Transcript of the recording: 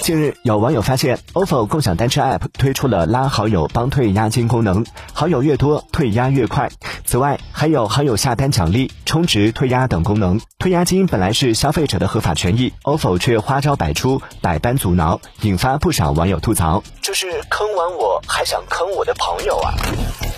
近日有网友发现 ofo 共享单车 app 推出了拉好友帮退押金功能好友越多退押越快。此外还有好友下单奖励充值退押等功能。退押金本来是消费者的合法权益 ofo 却花招百出百般阻挠引发不少网友吐槽。这是坑完我还想坑我的朋友啊。